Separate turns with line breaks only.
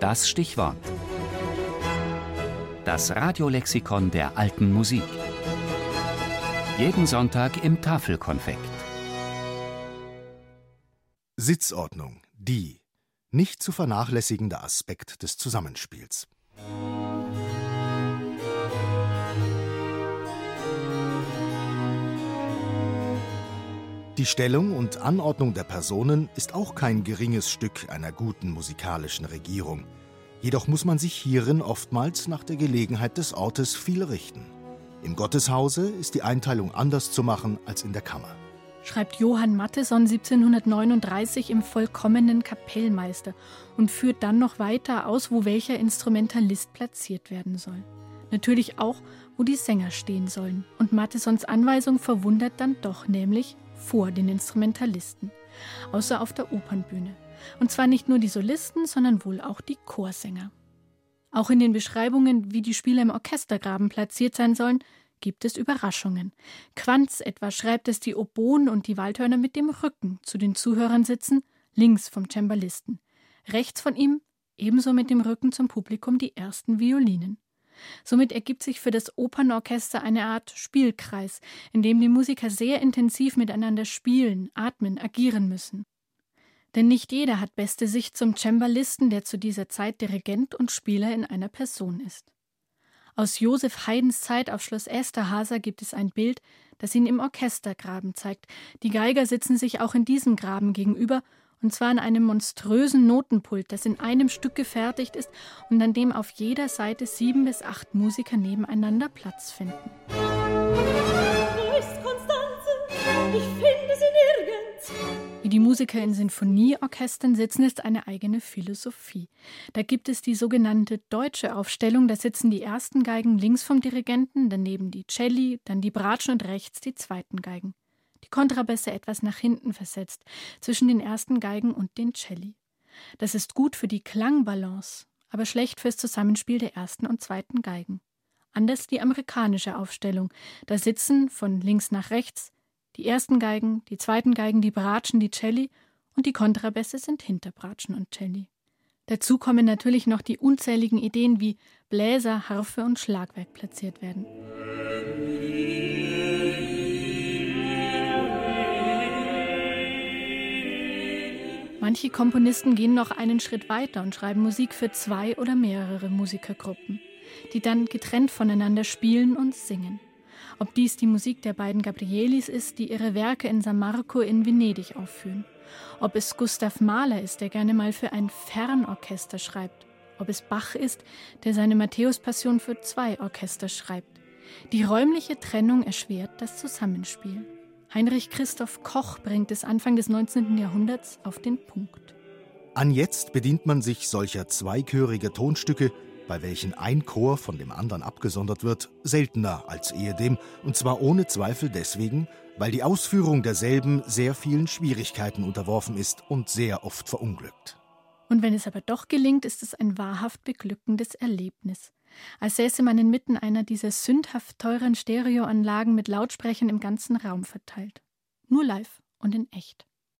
Das Stichwort. Das Radiolexikon der alten Musik. Jeden Sonntag im Tafelkonfekt.
Sitzordnung. Die nicht zu vernachlässigende Aspekt des Zusammenspiels. Die Stellung und Anordnung der Personen ist auch kein geringes Stück einer guten musikalischen Regierung. Jedoch muss man sich hierin oftmals nach der Gelegenheit des Ortes viel richten. Im Gotteshause ist die Einteilung anders zu machen als in der Kammer.
Schreibt Johann Matteson 1739 im vollkommenen Kapellmeister und führt dann noch weiter aus, wo welcher Instrumentalist platziert werden soll. Natürlich auch, wo die Sänger stehen sollen. Und Mattesons Anweisung verwundert dann doch, nämlich vor den Instrumentalisten, außer auf der Opernbühne. Und zwar nicht nur die Solisten, sondern wohl auch die Chorsänger. Auch in den Beschreibungen, wie die Spieler im Orchestergraben platziert sein sollen, gibt es Überraschungen. Quanz etwa schreibt, dass die Oboen und die Waldhörner mit dem Rücken zu den Zuhörern sitzen, links vom Cembalisten. Rechts von ihm, ebenso mit dem Rücken zum Publikum, die ersten Violinen. Somit ergibt sich für das Opernorchester eine Art Spielkreis, in dem die Musiker sehr intensiv miteinander spielen, atmen, agieren müssen. Denn nicht jeder hat beste Sicht zum Cembalisten, der zu dieser Zeit Dirigent und Spieler in einer Person ist. Aus Josef Haydns Zeit auf Schloss Esterhaser gibt es ein Bild, das ihn im Orchestergraben zeigt. Die Geiger sitzen sich auch in diesem Graben gegenüber und zwar an einem monströsen Notenpult, das in einem Stück gefertigt ist und an dem auf jeder Seite sieben bis acht Musiker nebeneinander Platz finden.
Wo ist Konstanze? Ich finde sie nirgends.
Wie die Musiker in Sinfonieorchestern sitzen, ist eine eigene Philosophie. Da gibt es die sogenannte deutsche Aufstellung, da sitzen die ersten Geigen links vom Dirigenten, daneben die Celli, dann die Bratschen und rechts die zweiten Geigen die Kontrabässe etwas nach hinten versetzt, zwischen den ersten Geigen und den Celli. Das ist gut für die Klangbalance, aber schlecht fürs Zusammenspiel der ersten und zweiten Geigen. Anders die amerikanische Aufstellung. Da sitzen von links nach rechts die ersten Geigen, die zweiten Geigen, die Bratschen, die Celli und die Kontrabässe sind hinter Bratschen und Celli. Dazu kommen natürlich noch die unzähligen Ideen, wie Bläser, Harfe und Schlagwerk platziert werden. Manche Komponisten gehen noch einen Schritt weiter und schreiben Musik für zwei oder mehrere Musikergruppen, die dann getrennt voneinander spielen und singen. Ob dies die Musik der beiden Gabrielis ist, die ihre Werke in San Marco in Venedig aufführen. Ob es Gustav Mahler ist, der gerne mal für ein Fernorchester schreibt. Ob es Bach ist, der seine Matthäus-Passion für zwei Orchester schreibt. Die räumliche Trennung erschwert das Zusammenspiel. Heinrich Christoph Koch bringt es Anfang des 19. Jahrhunderts auf den Punkt.
An jetzt bedient man sich solcher zweichöriger Tonstücke, bei welchen ein Chor von dem anderen abgesondert wird, seltener als ehedem, und zwar ohne Zweifel deswegen, weil die Ausführung derselben sehr vielen Schwierigkeiten unterworfen ist und sehr oft verunglückt.
Und wenn es aber doch gelingt, ist es ein wahrhaft beglückendes Erlebnis als säße man inmitten einer dieser sündhaft teuren Stereoanlagen mit Lautsprechern im ganzen Raum verteilt. Nur live und in echt.